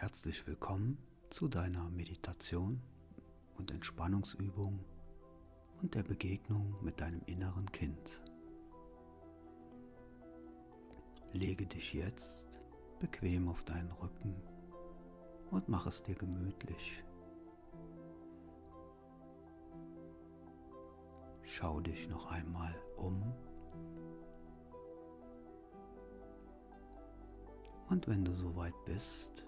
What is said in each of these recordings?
Herzlich willkommen zu deiner Meditation und Entspannungsübung und der Begegnung mit deinem inneren Kind. Lege dich jetzt bequem auf deinen Rücken und mach es dir gemütlich. Schau dich noch einmal um. Und wenn du soweit bist,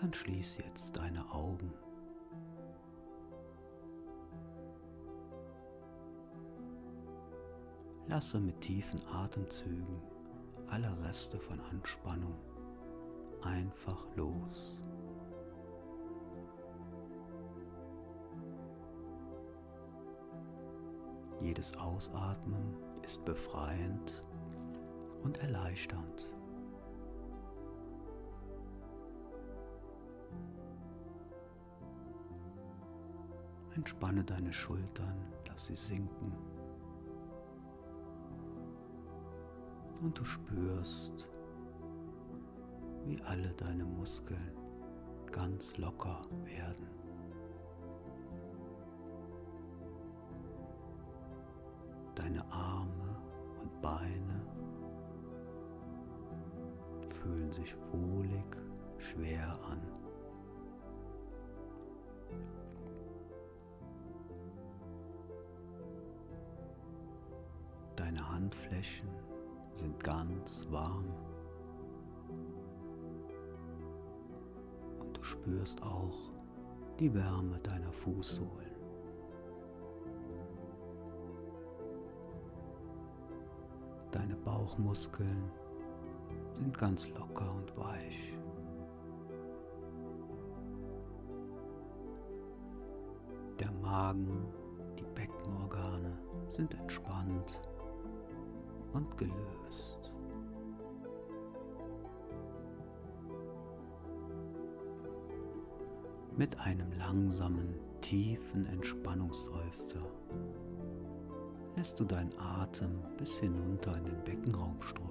dann schließ jetzt deine Augen. Lasse mit tiefen Atemzügen alle Reste von Anspannung einfach los. Jedes Ausatmen ist befreiend und erleichternd. Entspanne deine Schultern, lass sie sinken. Und du spürst, wie alle deine Muskeln ganz locker werden. Deine Arme und Beine fühlen sich wohlig schwer an. Handflächen sind ganz warm. Und du spürst auch die Wärme deiner Fußsohlen. Deine Bauchmuskeln sind ganz locker und weich. Der Magen, die Beckenorgane sind entspannt und gelöst. Mit einem langsamen, tiefen Entspannungsseufzer lässt du deinen Atem bis hinunter in den Beckenraum strömen.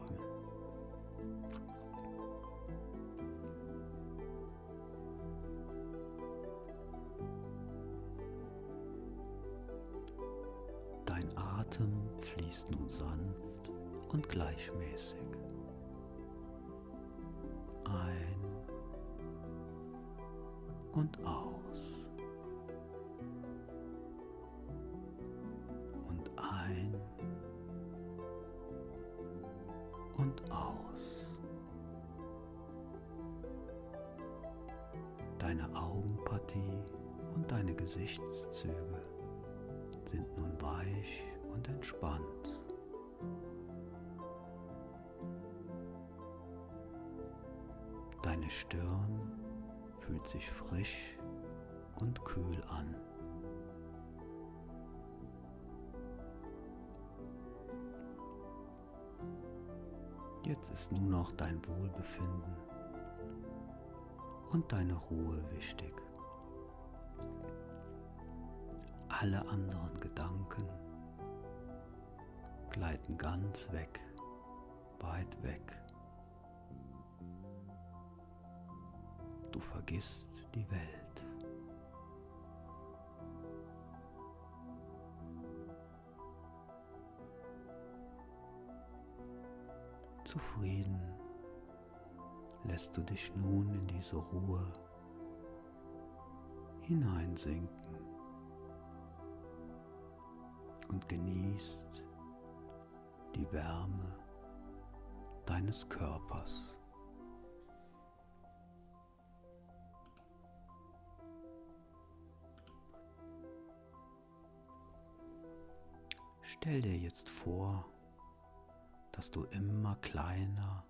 Dein Atem fließt nun sanft und gleichmäßig. Ein und aus. Und ein und aus. Deine Augenpartie und deine Gesichtszüge sind nun weich und entspannt. Deine Stirn fühlt sich frisch und kühl an. Jetzt ist nur noch dein Wohlbefinden und deine Ruhe wichtig. Alle anderen Gedanken gleiten ganz weg, weit weg. Du vergisst die Welt. Zufrieden lässt du dich nun in diese Ruhe hineinsinken und genießt die Wärme deines Körpers. Stell dir jetzt vor, dass du immer kleiner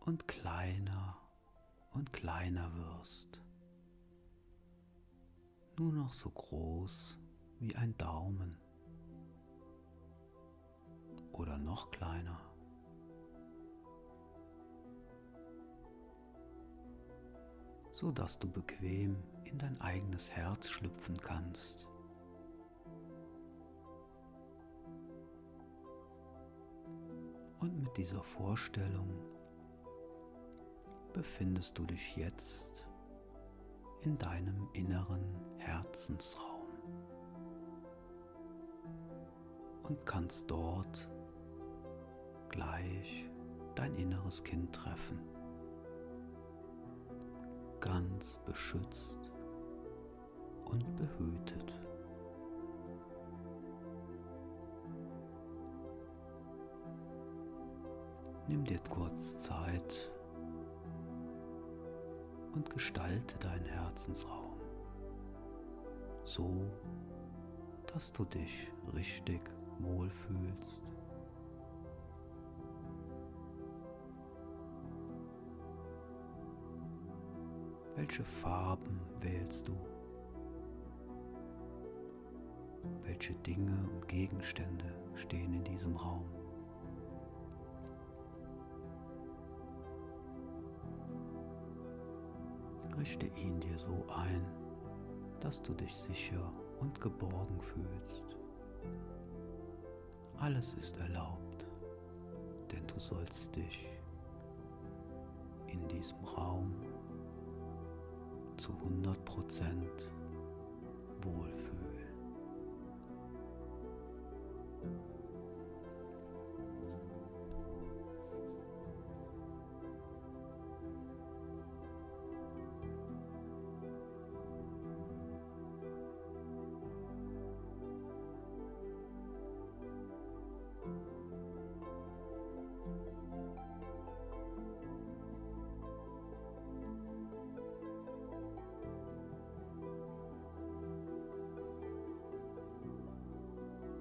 und kleiner und kleiner wirst. Nur noch so groß wie ein Daumen oder noch kleiner. so dass du bequem in dein eigenes Herz schlüpfen kannst. Und mit dieser Vorstellung befindest du dich jetzt in deinem inneren Herzensraum und kannst dort gleich dein inneres Kind treffen, ganz beschützt und behütet. Nimm dir kurz Zeit und gestalte deinen Herzensraum so, dass du dich richtig wohlfühlst. Welche Farben wählst du? Welche Dinge und Gegenstände stehen in diesem Raum? Richte ihn dir so ein, dass du dich sicher und geborgen fühlst. Alles ist erlaubt, denn du sollst dich in diesem Raum zu 100% wohlfühlen.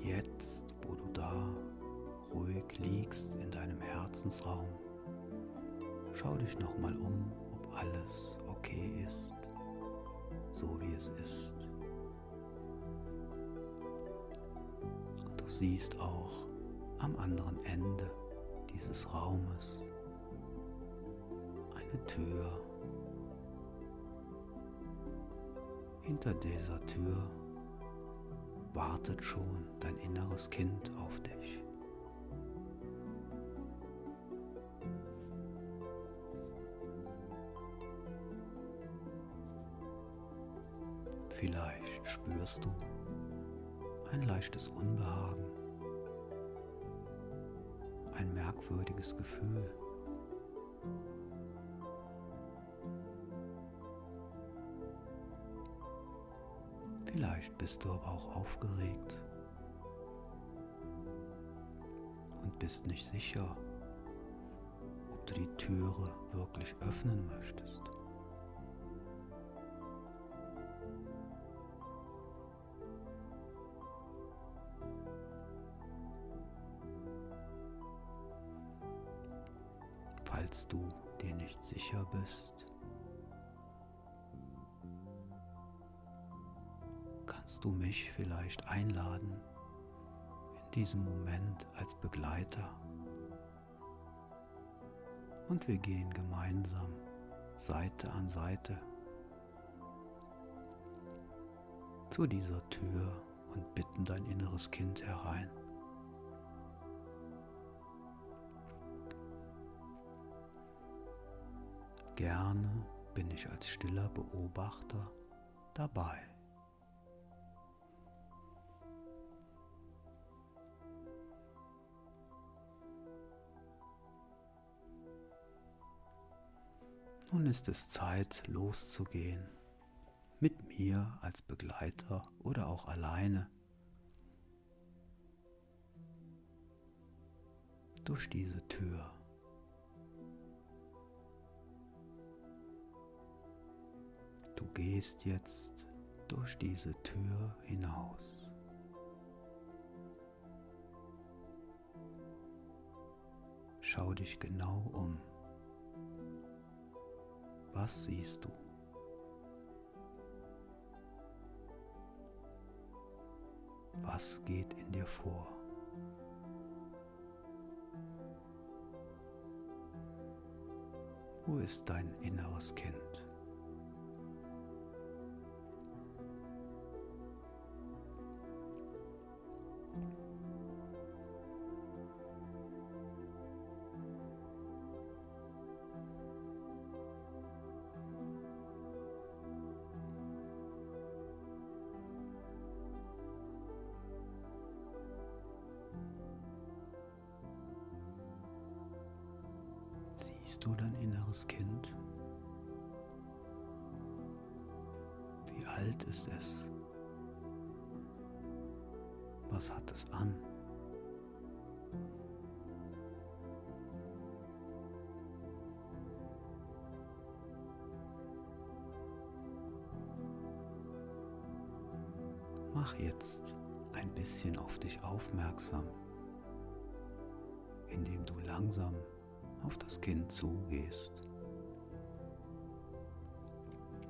Jetzt, wo du da ruhig liegst in deinem Herzensraum, schau dich nochmal um, ob alles okay ist, so wie es ist. Und du siehst auch am anderen Ende dieses Raumes eine Tür. Hinter dieser Tür wartet schon dein inneres Kind auf dich. Vielleicht spürst du ein leichtes Unbehagen, ein merkwürdiges Gefühl. Vielleicht bist du aber auch aufgeregt und bist nicht sicher, ob du die Türe wirklich öffnen möchtest. Falls du dir nicht sicher bist, mich vielleicht einladen, in diesem Moment als Begleiter. Und wir gehen gemeinsam Seite an Seite zu dieser Tür und bitten dein inneres Kind herein. Gerne bin ich als stiller Beobachter dabei. Nun ist es Zeit loszugehen, mit mir als Begleiter oder auch alleine durch diese Tür. Du gehst jetzt durch diese Tür hinaus. Schau dich genau um. Was siehst du? Was geht in dir vor? Wo ist dein inneres Kind? Was hat es an? Mach jetzt ein bisschen auf dich aufmerksam, indem du langsam auf das Kind zugehst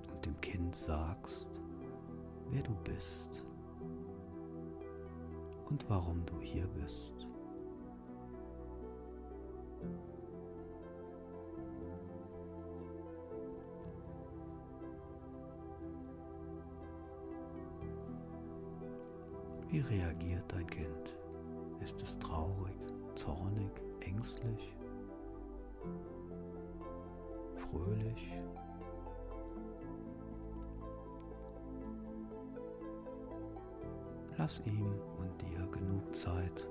und dem Kind sagst, wer du bist und warum du hier bist. Wie reagiert dein Kind? Ist es traurig, zornig, ängstlich, fröhlich? Lass ihm und dir genug Zeit.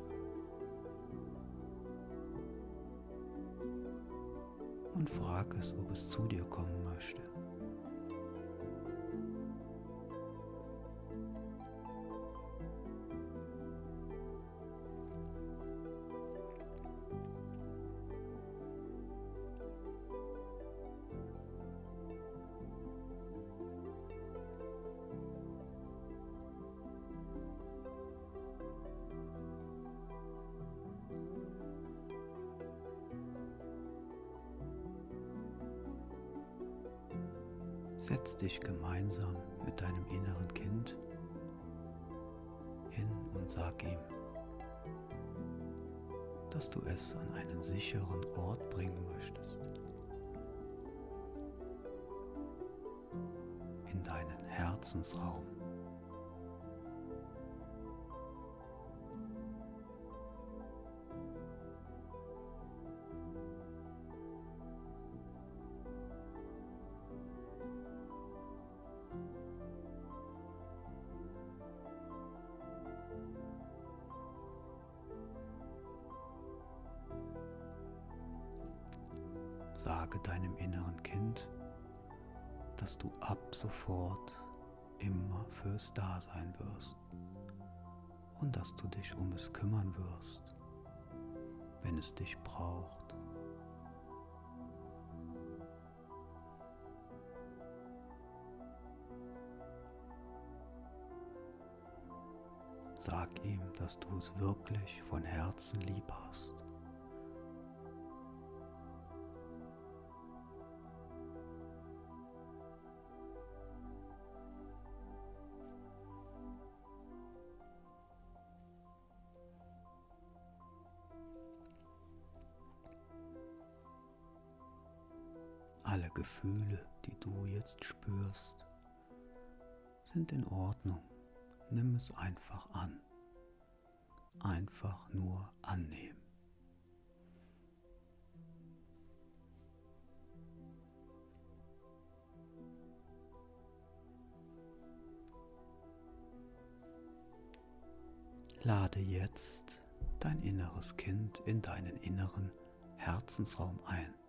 Und frag es, ob es zu dir kommen möchte. Setz dich gemeinsam mit deinem inneren Kind hin und sag ihm, dass du es an einen sicheren Ort bringen möchtest. In deinen Herzensraum. Sofort immer fürs Dasein wirst und dass du dich um es kümmern wirst, wenn es dich braucht. Sag ihm, dass du es wirklich von Herzen lieb hast. Gefühle, die du jetzt spürst, sind in Ordnung. Nimm es einfach an. Einfach nur annehmen. Lade jetzt dein inneres Kind in deinen inneren Herzensraum ein.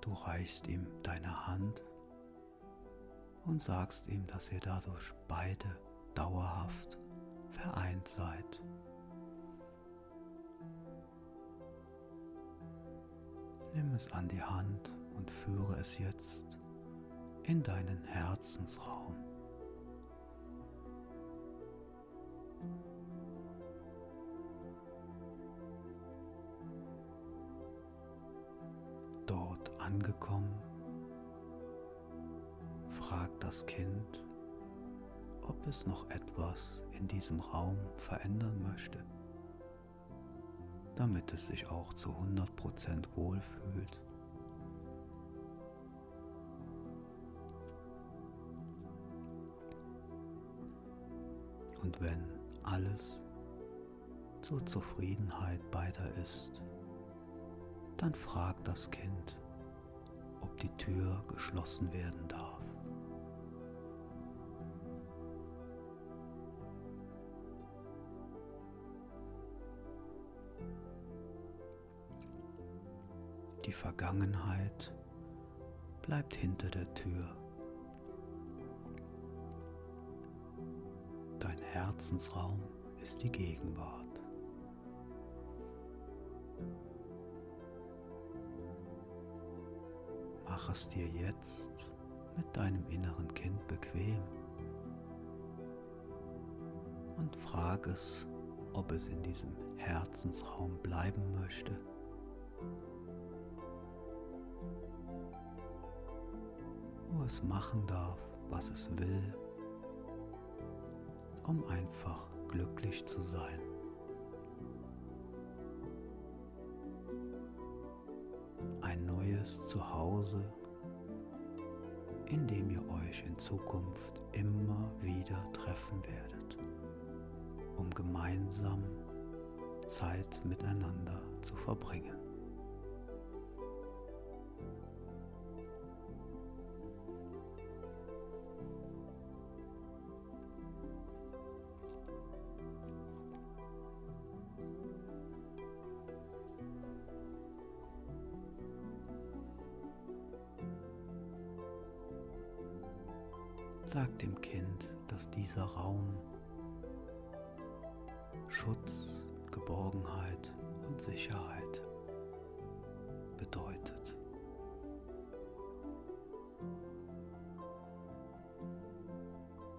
Du reichst ihm deine Hand und sagst ihm, dass ihr dadurch beide dauerhaft vereint seid. Nimm es an die Hand und führe es jetzt in deinen Herzensraum. Angekommen, fragt das Kind, ob es noch etwas in diesem Raum verändern möchte, damit es sich auch zu 100% wohlfühlt. Und wenn alles zur Zufriedenheit beider ist, dann fragt das Kind, ob die Tür geschlossen werden darf. Die Vergangenheit bleibt hinter der Tür. Dein Herzensraum ist die Gegenwart. Mach es dir jetzt mit deinem inneren Kind bequem und frag es, ob es in diesem Herzensraum bleiben möchte. Wo es machen darf, was es will, um einfach glücklich zu sein. Neues Zuhause, in dem ihr euch in Zukunft immer wieder treffen werdet um gemeinsam Zeit miteinander zu verbringen. Dieser Raum Schutz, Geborgenheit und Sicherheit bedeutet.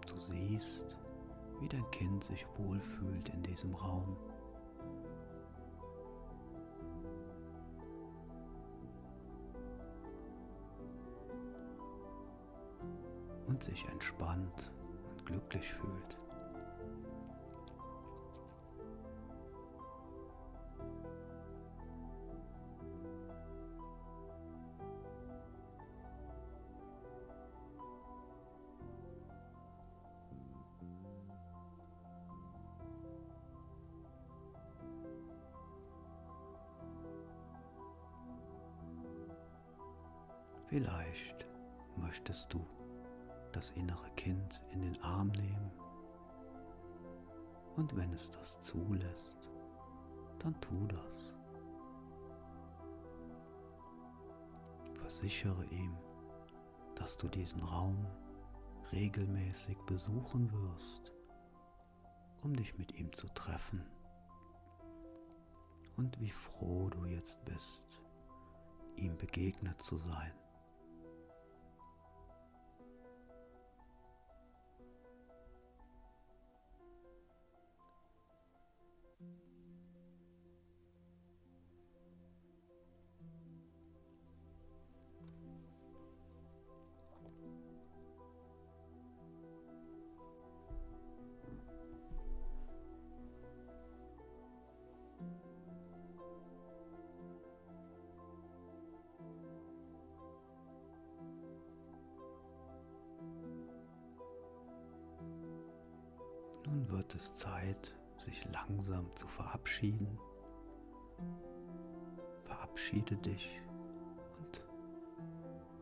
Du siehst, wie dein Kind sich wohlfühlt in diesem Raum. und sich entspannt glücklich fühlt. Vielleicht möchtest du das innere Kind in den Arm nehmen und wenn es das zulässt, dann tu das. Versichere ihm, dass du diesen Raum regelmäßig besuchen wirst, um dich mit ihm zu treffen. Und wie froh du jetzt bist, ihm begegnet zu sein. Nun wird es Zeit, sich langsam zu verabschieden. Verabschiede dich und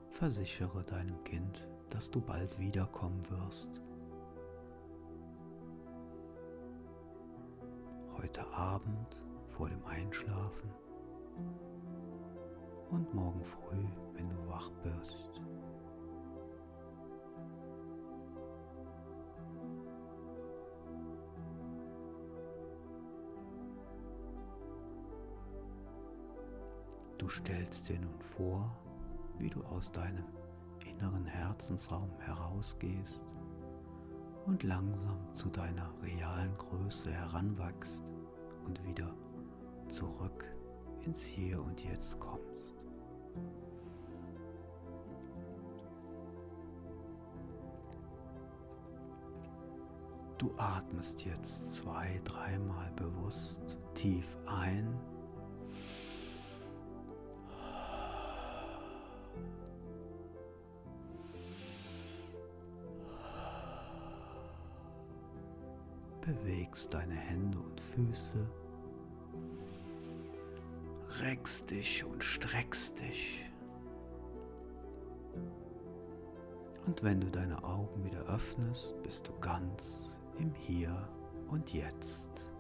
versichere deinem Kind, dass du bald wiederkommen wirst. Heute Abend vor dem Einschlafen und morgen früh, wenn du wach wirst. Du stellst dir nun vor, wie du aus deinem inneren Herzensraum herausgehst und langsam zu deiner realen Größe heranwachst und wieder zurück ins Hier und Jetzt kommst. Du atmest jetzt zwei, dreimal bewusst tief ein bewegst deine Hände und Füße, reckst dich und streckst dich. Und wenn du deine Augen wieder öffnest, bist du ganz im Hier und Jetzt.